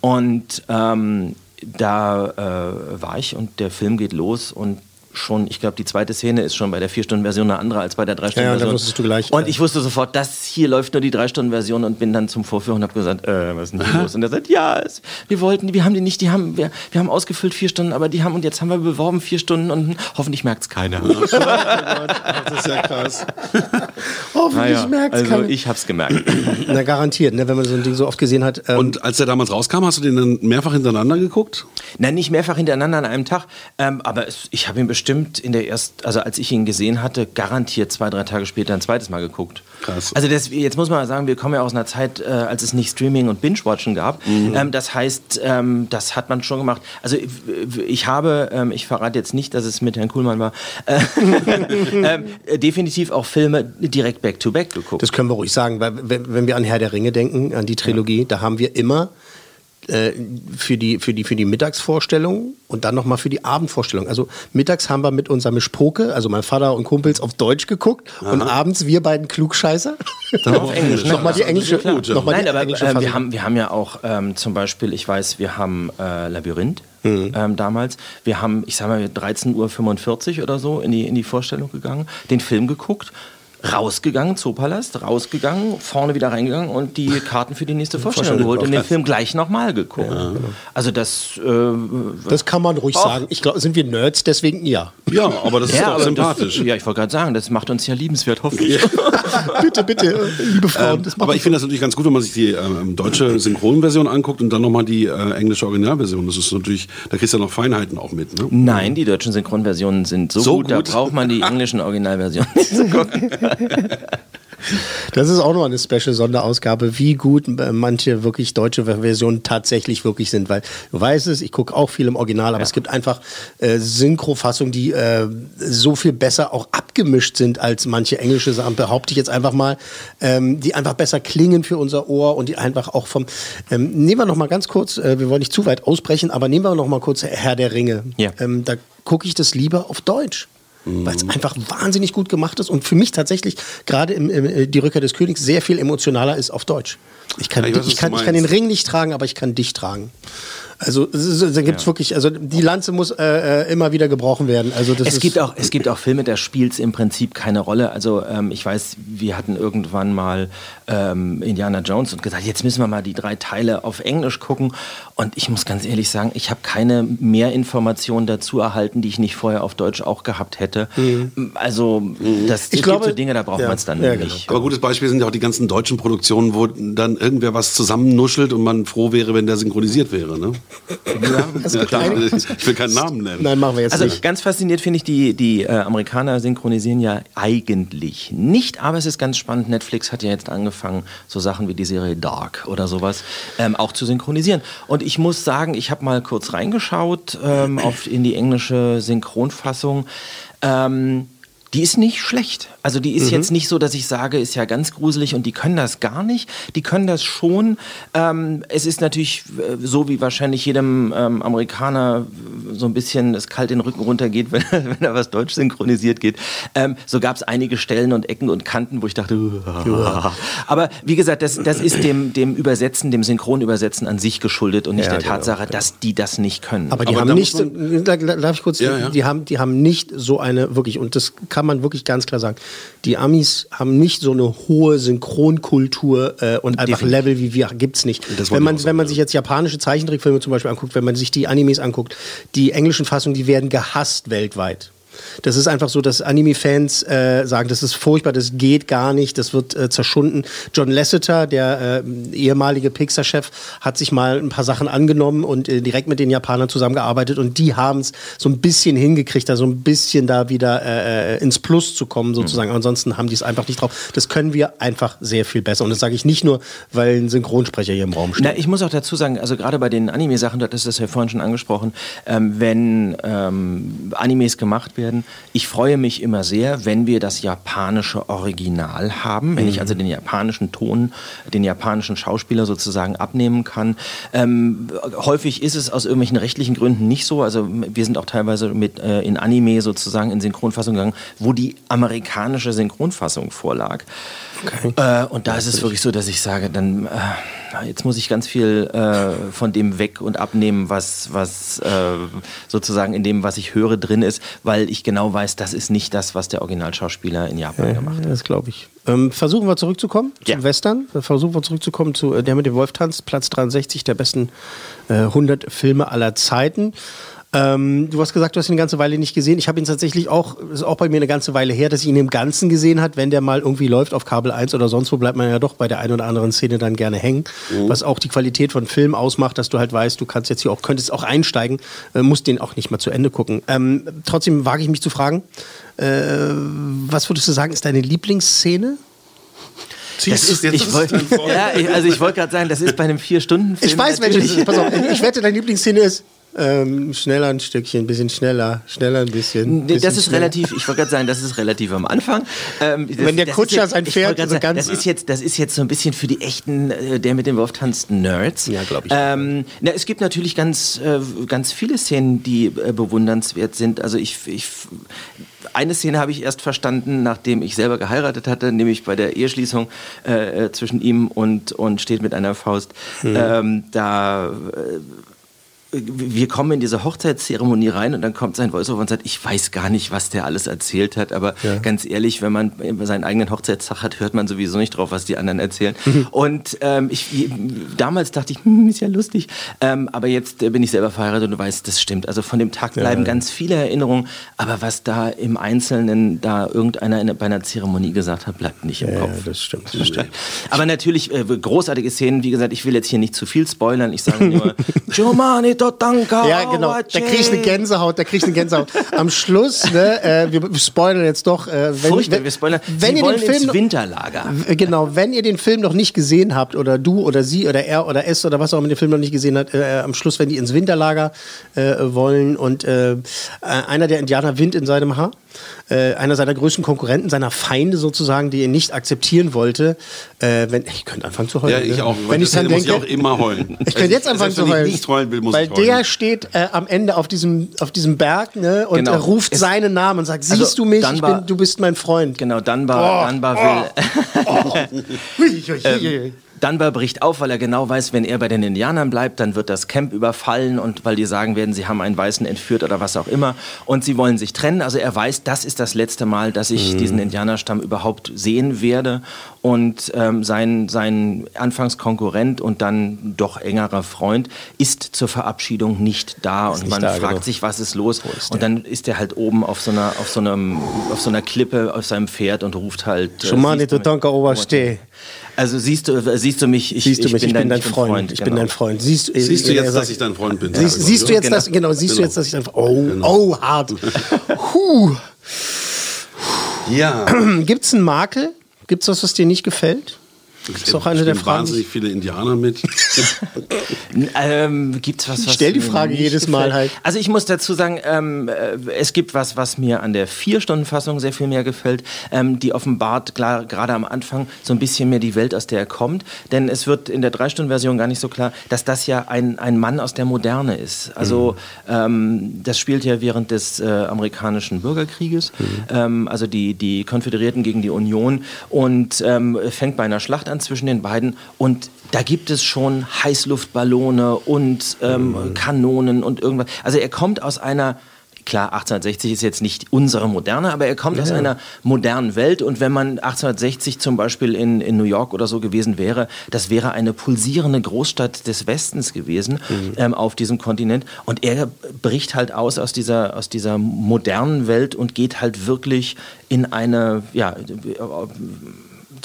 und ähm, da äh, war ich und der Film geht los und schon, ich glaube, die zweite Szene ist schon bei der Vier-Stunden-Version eine andere als bei der Ja, ja, Drei-Stunden-Version. da wusstest du gleich, Und äh, ich wusste sofort, das hier läuft nur die Drei-Stunden-Version und bin dann zum Vorführen und habe gesagt, äh, was ist denn hier los? Und er sagt, ja, es, wir wollten, wir haben die nicht, die haben, wir, wir haben ausgefüllt vier Stunden, aber die haben, und jetzt haben wir beworben vier Stunden und hoffentlich merkt es keiner. Das ist ja krass. Hoffentlich Naja, merkt's also keiner. ich habe es gemerkt. Na, garantiert, ne, wenn man so ein Ding so oft gesehen hat. Ähm, Und als der damals rauskam, hast du den dann mehrfach hintereinander geguckt? Nein, nicht mehrfach hintereinander an einem Tag, ähm, aber es, ich habe ihn bestimmt in der ersten, also als ich ihn gesehen hatte, garantiert zwei, drei Tage später ein zweites Mal geguckt. Krass. Also das, jetzt muss man mal sagen, wir kommen ja aus einer Zeit, äh, als es nicht Streaming und Binge-Watchen gab. Ähm, das heißt, ähm, das hat man schon gemacht. Also ich, ich habe, ähm, ich verrate jetzt nicht, dass es mit Herrn Kuhlmann war, äh, definitiv auch Filme direkt back-to-back geguckt. Das können wir ruhig sagen, weil wenn, wenn wir an Herr der Ringe denken, an die Trilogie, da haben wir immer äh, für, die, für, die, für die Mittagsvorstellung und dann nochmal für die Abendvorstellung. Also mittags haben wir mit unserer Mischpoke, also mein Vater und Kumpels, auf Deutsch geguckt Aha. und abends wir beiden Klugscheißer. Dann auf Englisch. Nochmal die englische, gut, noch Nein, die aber englische äh, wir, haben, wir haben ja auch ähm, zum Beispiel, ich weiß, wir haben äh, Labyrinth. Mhm. Ähm, damals. Wir haben, ich sag mal, 13.45 Uhr oder so in die, in die Vorstellung gegangen, den Film geguckt rausgegangen, Zoopalast, rausgegangen, vorne wieder reingegangen und die Karten für die nächste Vorstellung geholt und den Film gleich nochmal geguckt. Ja. Also das... Äh, das kann man ruhig sagen. Ich glaube, sind wir Nerds, deswegen ja. Ja, aber das ist ja, auch sympathisch. Das, ja, ich wollte gerade sagen, das macht uns ja liebenswert, hoffe ich. bitte, bitte, liebe Frauen. Ähm, aber ich finde das natürlich ganz gut, wenn man sich die ähm, deutsche Synchronversion anguckt und dann nochmal die äh, englische Originalversion. Das ist natürlich, da kriegst du ja noch Feinheiten auch mit. Ne? Nein, die deutschen Synchronversionen sind so, so gut, gut, da braucht man die englischen Originalversionen nicht zu gucken. Das ist auch noch eine Special-Sonderausgabe, wie gut äh, manche wirklich deutsche Versionen tatsächlich wirklich sind. Weil du weißt es, ich gucke auch viel im Original, aber ja. es gibt einfach äh, Synchrofassungen, die äh, so viel besser auch abgemischt sind als manche englische Sachen, behaupte ich jetzt einfach mal, ähm, die einfach besser klingen für unser Ohr und die einfach auch vom. Ähm, nehmen wir noch mal ganz kurz, äh, wir wollen nicht zu weit ausbrechen, aber nehmen wir noch mal kurz Herr der Ringe. Ja. Ähm, da gucke ich das lieber auf Deutsch weil es einfach wahnsinnig gut gemacht ist und für mich tatsächlich gerade im, im, äh, die Rückkehr des Königs sehr viel emotionaler ist auf Deutsch. Ich kann, ja, ich, weiß, ich, kann, ich kann den Ring nicht tragen, aber ich kann dich tragen. Also da gibt es ja. wirklich, also die Lanze muss äh, äh, immer wieder gebrochen werden. Also das es gibt auch, es gibt auch Filme, da spielt es im Prinzip keine Rolle. Also ähm, ich weiß, wir hatten irgendwann mal ähm, Indiana Jones und gesagt, jetzt müssen wir mal die drei Teile auf Englisch gucken. Und ich muss ganz ehrlich sagen, ich habe keine mehr Informationen dazu erhalten, die ich nicht vorher auf Deutsch auch gehabt hätte. Mhm. Also das ich glaube, so Dinge, da braucht ja, man es dann ja, genau. nicht. Aber gutes Beispiel sind ja auch die ganzen deutschen Produktionen, wo dann irgendwer was zusammennuschelt und man froh wäre, wenn der synchronisiert wäre. Ne? Ja, also ich will keinen Namen nennen. Nein, machen wir jetzt also nicht. Ganz fasziniert finde ich, die, die äh, Amerikaner synchronisieren ja eigentlich nicht, aber es ist ganz spannend. Netflix hat ja jetzt angefangen, so Sachen wie die Serie Dark oder sowas ähm, auch zu synchronisieren. Und ich muss sagen, ich habe mal kurz reingeschaut ähm, auf, in die englische Synchronfassung. Ähm, die ist nicht schlecht. Also die ist mhm. jetzt nicht so, dass ich sage, ist ja ganz gruselig und die können das gar nicht. Die können das schon. Ähm, es ist natürlich äh, so, wie wahrscheinlich jedem ähm, Amerikaner so ein bisschen das kalt den Rücken runtergeht, wenn, wenn er was Deutsch synchronisiert geht. Ähm, so gab es einige Stellen und Ecken und Kanten, wo ich dachte, ja. aber wie gesagt, das, das ist dem, dem Übersetzen, dem Synchronübersetzen an sich geschuldet und nicht ja, der genau, Tatsache, genau. dass die das nicht können. Aber die aber haben nicht, darf ich kurz, ja, die haben, die haben nicht so eine wirklich und das kann man wirklich ganz klar sagen die Amis haben nicht so eine hohe Synchronkultur äh, und einfach Definitiv. Level wie wir gibt's nicht. Wenn man, wenn man sich jetzt japanische Zeichentrickfilme zum Beispiel anguckt, wenn man sich die Animes anguckt, die englischen Fassungen, die werden gehasst weltweit. Das ist einfach so, dass Anime-Fans äh, sagen, das ist furchtbar, das geht gar nicht, das wird äh, zerschunden. John Lasseter, der äh, ehemalige Pixar-Chef, hat sich mal ein paar Sachen angenommen und äh, direkt mit den Japanern zusammengearbeitet und die haben es so ein bisschen hingekriegt, da so ein bisschen da wieder äh, äh ins Plus zu kommen sozusagen. Mhm. Ansonsten haben die es einfach nicht drauf. Das können wir einfach sehr viel besser und das sage ich nicht nur, weil ein Synchronsprecher hier im Raum steht. Na, ich muss auch dazu sagen, also gerade bei den Anime-Sachen, das ist das ja vorhin schon angesprochen, ähm, wenn ähm, Animes gemacht werden, ich freue mich immer sehr, wenn wir das japanische Original haben, wenn mhm. ich also den japanischen Ton, den japanischen Schauspieler sozusagen abnehmen kann. Ähm, häufig ist es aus irgendwelchen rechtlichen Gründen nicht so. Also wir sind auch teilweise mit äh, in Anime sozusagen in Synchronfassung gegangen, wo die amerikanische Synchronfassung vorlag. Okay. Äh, und da ist es wirklich so, dass ich sage, dann äh, jetzt muss ich ganz viel äh, von dem weg und abnehmen, was, was äh, sozusagen in dem, was ich höre, drin ist, weil ich genau weiß, das ist nicht das, was der Originalschauspieler in Japan ja, gemacht hat. Das glaube ich. Ähm, versuchen wir zurückzukommen ja. zum Western. Versuchen wir zurückzukommen zu äh, Der mit dem Wolf tanzt, Platz 63 der besten 100 äh, Filme aller Zeiten. Ähm, du hast gesagt, du hast ihn eine ganze Weile nicht gesehen. Ich habe ihn tatsächlich auch, ist auch bei mir eine ganze Weile her, dass ich ihn im Ganzen gesehen hat. Wenn der mal irgendwie läuft auf Kabel 1 oder sonst wo, bleibt man ja doch bei der einen oder anderen Szene dann gerne hängen. Mhm. Was auch die Qualität von Film ausmacht, dass du halt weißt, du kannst jetzt hier auch, könntest auch einsteigen, äh, musst den auch nicht mal zu Ende gucken. Ähm, trotzdem wage ich mich zu fragen, äh, was würdest du sagen, ist deine Lieblingsszene? Das ist, ich wollt, ja, also ich wollte gerade sagen, das ist bei einem vier Stunden Film. Ich weiß, welche. Pass auf, ich wette, deine Lieblingsszene ist Ähm, schneller ein Stückchen, ein bisschen schneller, schneller ein bisschen. Nee, bisschen das ist schneller. relativ, ich wollte gerade sagen, das ist relativ am Anfang. Ähm, das, Wenn der Kutscher jetzt- sein Pferd so sagen, ganz- das ist jetzt, das ist jetzt so ein bisschen für die echten, äh, der mit dem Wurf tanzt Nerds. Ja, glaub ich. Ähm, na, es gibt natürlich ganz, äh, ganz viele Szenen, die äh, bewundernswert sind. Also ich, ich, eine Szene habe ich erst verstanden, nachdem ich selber geheiratet hatte, nämlich bei der Eheschließung äh, zwischen ihm und, und steht mit einer Faust. Mhm. Ähm, da äh, wir kommen in diese Hochzeitszeremonie rein und dann kommt sein Voiceover und sagt, ich weiß gar nicht, was der alles erzählt hat, aber ganz ehrlich, wenn man seinen eigenen Hochzeitstag hat, hört man sowieso nicht drauf, was die anderen erzählen. Und ähm, ich, damals dachte ich, hm, ist ja lustig, ähm, aber jetzt äh, bin ich selber verheiratet und du weißt, das stimmt. Also von dem Tag bleiben ganz viele Erinnerungen, aber was da im Einzelnen da irgendeiner in, bei einer Zeremonie gesagt hat, bleibt nicht im Ja, Kopf. das stimmt. Das stimmt. Aber natürlich äh, großartige Szenen. Wie gesagt, ich will jetzt hier nicht zu viel spoilern. Ich sage nur, Giovanni Totanka. Ja, genau. Da krieg ich eine Gänsehaut, da krieg ich eine Gänsehaut. Am Schluss, ne, äh, wir spoilern jetzt doch, äh, wenn, Furchtbar, wenn, wir spoilern. wenn Sie ihr wollen den Film ins Winterlager. Genau, wenn ihr den Film noch nicht gesehen habt oder du oder sie oder er oder es oder was auch immer den Film noch nicht gesehen hat, äh, am Schluss, wenn die ins Winterlager äh, wollen und äh, äh, einer der Indianer Wind in seinem Haar, äh, einer seiner größten Konkurrenten, seiner Feinde sozusagen, die ihn nicht akzeptieren wollte, äh, wenn ich könnte anfangen zu heulen. Ja, ich ne? auch. Wenn ich muss denke, ich auch immer heulen. ich könnte jetzt anfangen Selbst zu wenn heulen. ich nicht heulen will, muss Weil ich heulen. der steht äh, am Ende auf diesem, auf diesem Berg ne, und Genau. er ruft Es- seinen Namen und sagt, Also, siehst du mich, dann ich war- bin, du bist mein Freund. Genau, Dunbar, Dunbar will. Hui, hui, hui, hui. Dunbar bricht auf, weil er genau weiß, wenn er bei den Indianern bleibt, dann wird das Camp überfallen und weil die sagen werden, sie haben einen Weißen entführt oder was auch immer und sie wollen sich trennen. Also er weiß, das ist das letzte Mal, dass ich diesen Indianerstamm überhaupt sehen werde und ähm, sein, sein Anfangskonkurrent und dann doch engerer Freund ist zur Verabschiedung nicht da und nicht man da, fragt genau. sich, was ist los? und dann ist er halt oben auf so einer, auf so einem, auf so einer Klippe auf seinem Pferd und ruft halt. äh, du mich? Totanka Oberste. Also siehst du, siehst du mich, ich, Siehst du mich, ich bin dein ich Freund. Ich bin genau. dein Freund. Siehst, äh, Siehst du jetzt, sagt- dass ich dein Freund bin? Siehst, siehst du jetzt, Genau. dass, genau, siehst du Genau. jetzt, dass ich dein Freund Oh, oh, hart. Huh. Ja. Gibt's einen Makel? Gibt's was, was dir nicht gefällt? Ist auch eine Ich der Fragen. wahnsinnig viele Indianer mit. Ähm, gibt's was, was stell die Frage jedes Mal halt. Also ich muss dazu sagen, ähm, äh, es gibt was, was mir an der Vier-Stunden-Fassung sehr viel mehr gefällt. Ähm, die offenbart klar, gerade am Anfang so ein bisschen mehr die Welt, aus der er kommt. Denn es wird in der Drei-Stunden-Version gar nicht so klar, dass das ja ein, ein Mann aus der Moderne ist. Also Mhm. ähm, das spielt ja während des äh, amerikanischen Bürgerkrieges. Mhm. Ähm, also die, die Konföderierten gegen die Union und ähm, fängt bei einer Schlacht an zwischen den beiden. Und da gibt es schon Heißluftballone und ähm, Kanonen und irgendwas. Also er kommt aus einer Klar, 1860 ist jetzt nicht unsere moderne, aber er kommt aus einer modernen Welt. Und wenn man 1860 zum Beispiel in, in New York oder so gewesen wäre, das wäre eine pulsierende Großstadt des Westens gewesen ähm, auf diesem Kontinent. Und er bricht halt aus aus dieser, aus dieser modernen Welt und geht halt wirklich in eine, ja,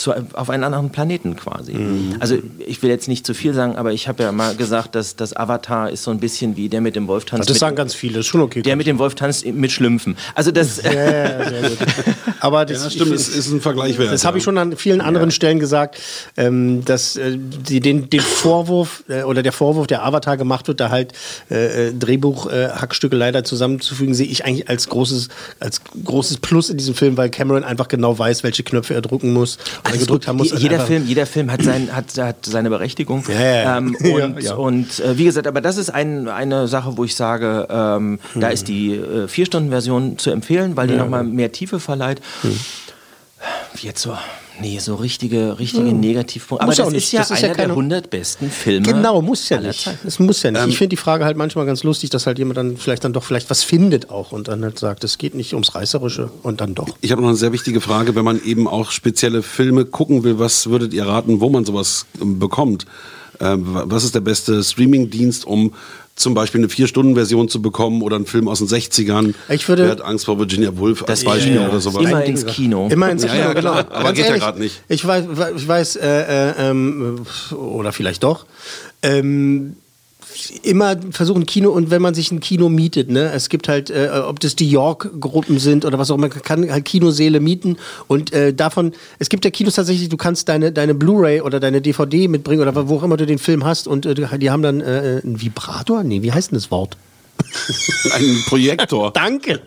zu, auf einen anderen Planeten quasi. Also ich will jetzt nicht zu viel sagen, aber ich habe ja mal gesagt, dass das Avatar ist so ein bisschen wie der mit dem Wolf tanzt. Das mit, sagen ganz viele, ist schon okay. der mit dem Wolf tanzt mit Schlümpfen. Also das, ja, ja, sehr gut. Aber das, Ja, stimmt, es ist ein Vergleich wert. Das habe ich schon an vielen anderen Stellen gesagt, ähm, dass äh, die, den, den Vorwurf äh, oder der Vorwurf, der Avatar gemacht wird, da halt äh, äh, Drehbuch-Hackstücke leider zusammenzufügen, sehe ich eigentlich als großes, als großes Plus in diesem Film, weil Cameron einfach genau weiß, welche Knöpfe er drücken muss, Alles gedrückt haben muss. Je- jeder, Film, jeder Film hat, sein, hat, hat seine Berechtigung. Ja, ja, ja. Ähm, Ja, und ja. und äh, wie gesagt, aber das ist ein, eine Sache, wo ich sage, ähm, da Hm. ist die äh, Vier-Stunden-Version zu empfehlen, weil die nochmal mehr Tiefe verleiht. Hm. Jetzt so, nee, so richtige, richtige Negativpunkte. Aber ja das auch ist nicht. ja Das ist ja einer der keine- 100 besten Filme. Genau, muss ja nicht. Es muss ja nicht. Ähm, ich finde die Frage halt manchmal ganz lustig, dass halt jemand dann vielleicht dann doch vielleicht was findet auch und dann halt sagt, es geht nicht ums Reißerische und dann doch. Ich habe noch eine sehr wichtige Frage, wenn man eben auch spezielle Filme gucken will, was würdet ihr raten, wo man sowas ähm, bekommt? Ähm, wa- was ist der beste Streamingdienst, um zum Beispiel eine Vier-Stunden-Version zu bekommen oder einen Film aus den 60ern? Ich würde- Wer hat Angst vor Virginia Woolf als Beispiel ja, oder sowas? immer ins. Kino. Immer ins Ja, Kino, ja, genau. klar. Aber Ganz geht ja ehrlich, grad nicht. Ich weiß, ich weiß äh, äh, ähm, oder vielleicht doch. Ähm, immer versuchen Kino und wenn man sich ein Kino mietet, ne, es gibt halt, äh, ob das die York-Gruppen sind oder was auch immer, man kann halt Kinoseele mieten und äh, davon, es gibt ja Kinos tatsächlich, du kannst deine, deine Blu-ray oder deine DVD mitbringen oder wo auch immer du den Film hast und äh, die haben dann äh, ein Vibrator, nee, wie heißt denn das Wort? Ein Projektor. Danke.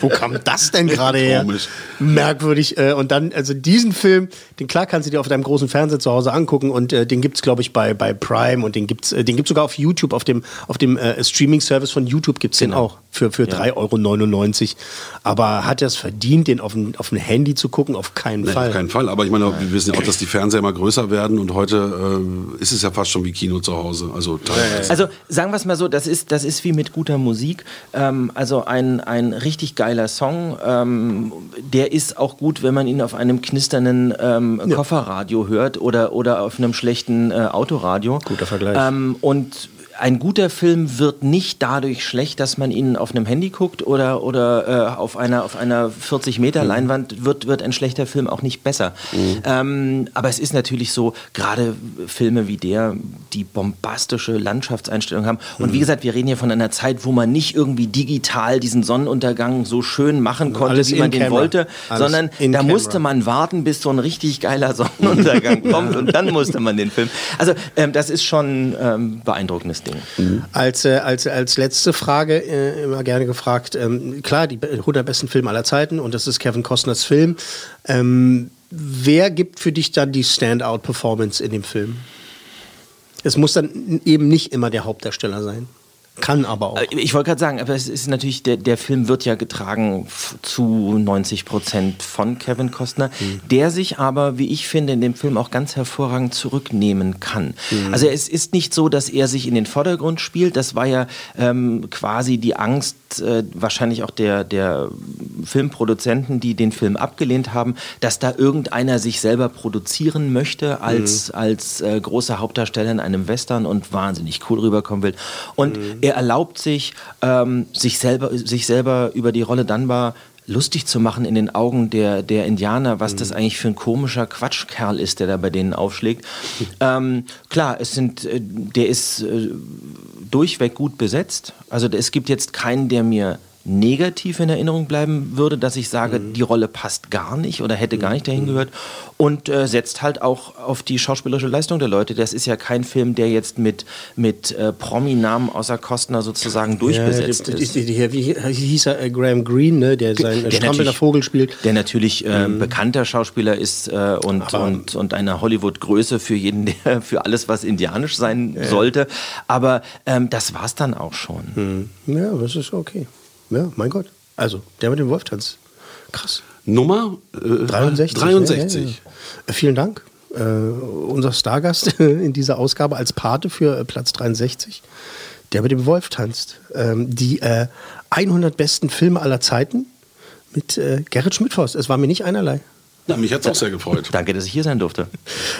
Wo kam das denn gerade her? Komisch. Merkwürdig. Äh, Und dann, also diesen Film, den klar kannst du dir auf deinem großen Fernseher zu Hause angucken und äh, den gibt's glaube ich, bei, bei Prime und den gibt's, äh, den gibt's sogar auf YouTube, auf dem, auf dem äh, Streaming-Service von YouTube gibt's den auch für, für 3,99 Euro. Aber hat er es verdient, den auf dem, auf dem Handy zu gucken? Auf keinen Nee, Fall. auf keinen Fall. Aber ich meine, wir wissen ja auch, dass die Fernseher immer größer werden und heute äh, ist es ja fast schon wie Kino zu Hause. Also teilweise. Also sagen wir es mal so, das ist, das ist wie mit guter Musik. Ähm, also ein, ein richtig geiler Song, ähm, der ist auch gut, wenn man ihn auf einem knisternden ähm, Kofferradio hört oder, oder auf einem schlechten äh, Autoradio. Guter Vergleich. Ähm, und ein guter Film wird nicht dadurch schlecht, dass man ihn auf einem Handy guckt oder, oder äh, auf einer, auf einer 40 Meter Mhm. Leinwand, wird, wird ein schlechter Film auch nicht besser. Ähm, aber es ist natürlich so, gerade Filme wie der, die bombastische Landschaftseinstellung haben. Und Mhm. wie gesagt, wir reden hier von einer Zeit, wo man nicht irgendwie digital diesen Sonnenuntergang so schön machen konnte, Alles wie man den Camera. wollte, Alles sondern da Camera. musste man warten, bis so ein richtig geiler Sonnenuntergang kommt und dann musste man den Film. Also ähm, das ist schon ähm, beeindruckendes Ding. Als, äh, als, als letzte Frage äh, immer gerne gefragt, ähm, klar, die be- 100 besten Filme aller Zeiten und das ist Kevin Costners Film. Ähm, wer gibt für dich dann die Standout-Performance in dem Film? Es muss dann eben nicht immer der Hauptdarsteller sein. Kann aber auch. Äh, Ich wollte gerade sagen, aber es ist natürlich, der, der Film wird ja getragen zu 90 Prozent von Kevin Costner, der sich aber, wie ich finde, in dem Film auch ganz hervorragend zurücknehmen kann. Also es ist nicht so, dass er sich in den Vordergrund spielt. Das war ja ähm, quasi die Angst, äh, wahrscheinlich auch der, der Filmproduzenten, die den Film abgelehnt haben, dass da irgendeiner sich selber produzieren möchte als, als äh, großer Hauptdarsteller in einem Western und wahnsinnig cool rüberkommen will. Und er erlaubt sich, ähm, sich, selber, sich selber über die Rolle Dunbar lustig zu machen in den Augen der, der Indianer, was das eigentlich für ein komischer Quatschkerl ist, der da bei denen aufschlägt. Ähm, klar, es sind, äh, der ist äh, durchweg gut besetzt. Also es gibt jetzt keinen, der mir negativ in Erinnerung bleiben würde, dass ich sage, die Rolle passt gar nicht oder hätte gar nicht dahin gehört und äh, setzt halt auch auf die schauspielerische Leistung der Leute. Das ist ja kein Film, der jetzt mit, mit äh, Promi-Namen außer Kostner sozusagen durchbesetzt ja, ist. die, wie hieß er? Äh, Graham Greene, ne? der sein äh, der strampelnder natürlich- Vogel spielt. Der natürlich äh, bekannter Schauspieler ist äh, und, Aber- und, und eine Hollywood-Größe für jeden, der für alles, was indianisch sein sollte. Aber ähm, das war's dann auch schon. Ja, das ist okay. Ja, mein Gott. Also, der mit dem Wolftanz. Krass. Nummer äh, 63. 63. Ja, ja, ja. Vielen Dank. Äh, unser Stargast in dieser Ausgabe als Pate für äh, Platz 63, der mit dem Wolf tanzt. Ähm, die äh, 100 besten Filme aller Zeiten mit äh, Gerrit Schmidtforst. Es war mir nicht einerlei. Ja, mich hat es auch sehr gefreut. Danke, dass ich hier sein durfte.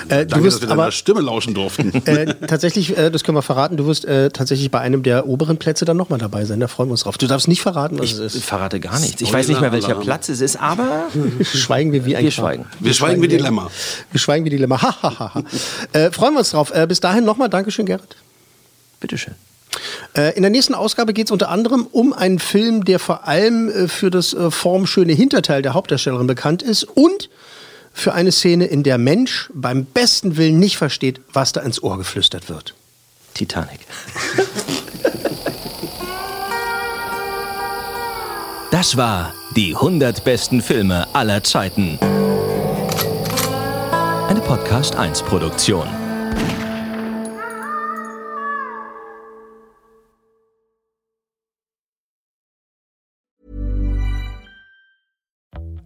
Äh, du Danke, dass wirst wir aber deiner Stimme lauschen durften. äh, tatsächlich, äh, das können wir verraten, du wirst äh, tatsächlich bei einem der oberen Plätze dann nochmal dabei sein. Da freuen wir uns drauf. Du darfst nicht verraten, was Ich es ist. verrate gar nichts. Ich weiß nicht mehr, welcher Platz es ist, aber Schweigen wir wie ein wir schweigen. Wir schweigen wie Dilemma. Wir schweigen wie Dilemma. Ha, ha, ha, ha. äh, freuen wir uns drauf. Äh, bis dahin nochmal Dankeschön, Gerrit. Bitteschön. Äh, in der nächsten Ausgabe geht es unter anderem um einen Film, der vor allem äh, für das äh, formschöne Hinterteil der Hauptdarstellerin bekannt ist und für eine Szene, in der Mensch beim besten Willen nicht versteht, was da ins Ohr geflüstert wird. Titanic. Das war die 100 besten Filme aller Zeiten. Eine Podcast 1 Produktion.